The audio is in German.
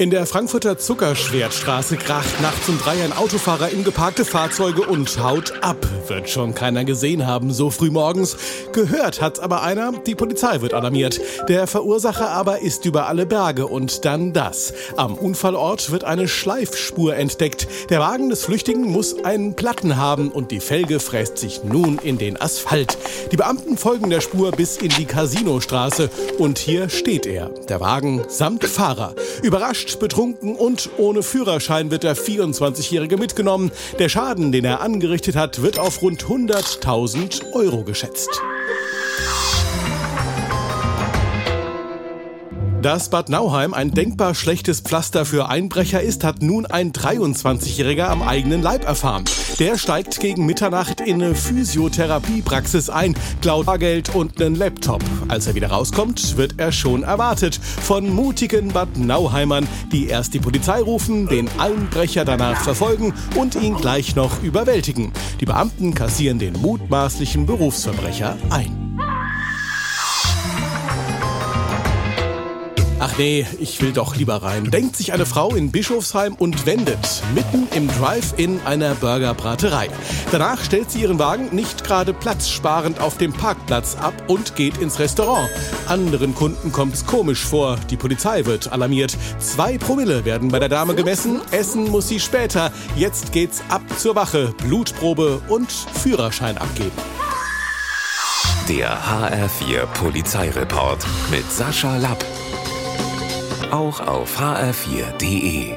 In der Frankfurter Zuckerschwertstraße kracht nachts um drei ein Autofahrer in geparkte Fahrzeuge und haut ab. Wird schon keiner gesehen haben, so früh morgens. Gehört hat's aber einer, die Polizei wird alarmiert. Der Verursacher aber ist über alle Berge und dann das. Am Unfallort wird eine Schleifspur entdeckt. Der Wagen des Flüchtigen muss einen Platten haben und die Felge fräst sich nun in den Asphalt. Die Beamten folgen der Spur bis in die Casinostraße und hier steht er, der Wagen samt Fahrer. Überrascht betrunken und ohne Führerschein wird der 24-Jährige mitgenommen. Der Schaden, den er angerichtet hat, wird auf rund 100.000 Euro geschätzt. Dass Bad Nauheim ein denkbar schlechtes Pflaster für Einbrecher ist, hat nun ein 23-Jähriger am eigenen Leib erfahren. Der steigt gegen Mitternacht in eine Physiotherapiepraxis ein, klaut Bargeld und einen Laptop. Als er wieder rauskommt, wird er schon erwartet von mutigen Bad Nauheimern, die erst die Polizei rufen, den Einbrecher danach verfolgen und ihn gleich noch überwältigen. Die Beamten kassieren den mutmaßlichen Berufsverbrecher ein. Nee, ich will doch lieber rein. Denkt sich eine Frau in Bischofsheim und wendet mitten im Drive-In einer Burgerbraterei. Danach stellt sie ihren Wagen nicht gerade platzsparend auf dem Parkplatz ab und geht ins Restaurant. Anderen Kunden kommt's komisch vor. Die Polizei wird alarmiert. Zwei Promille werden bei der Dame gemessen. Essen muss sie später. Jetzt geht's ab zur Wache. Blutprobe und Führerschein abgeben. Der HR4 Polizeireport mit Sascha Lapp auch auf hr4.de.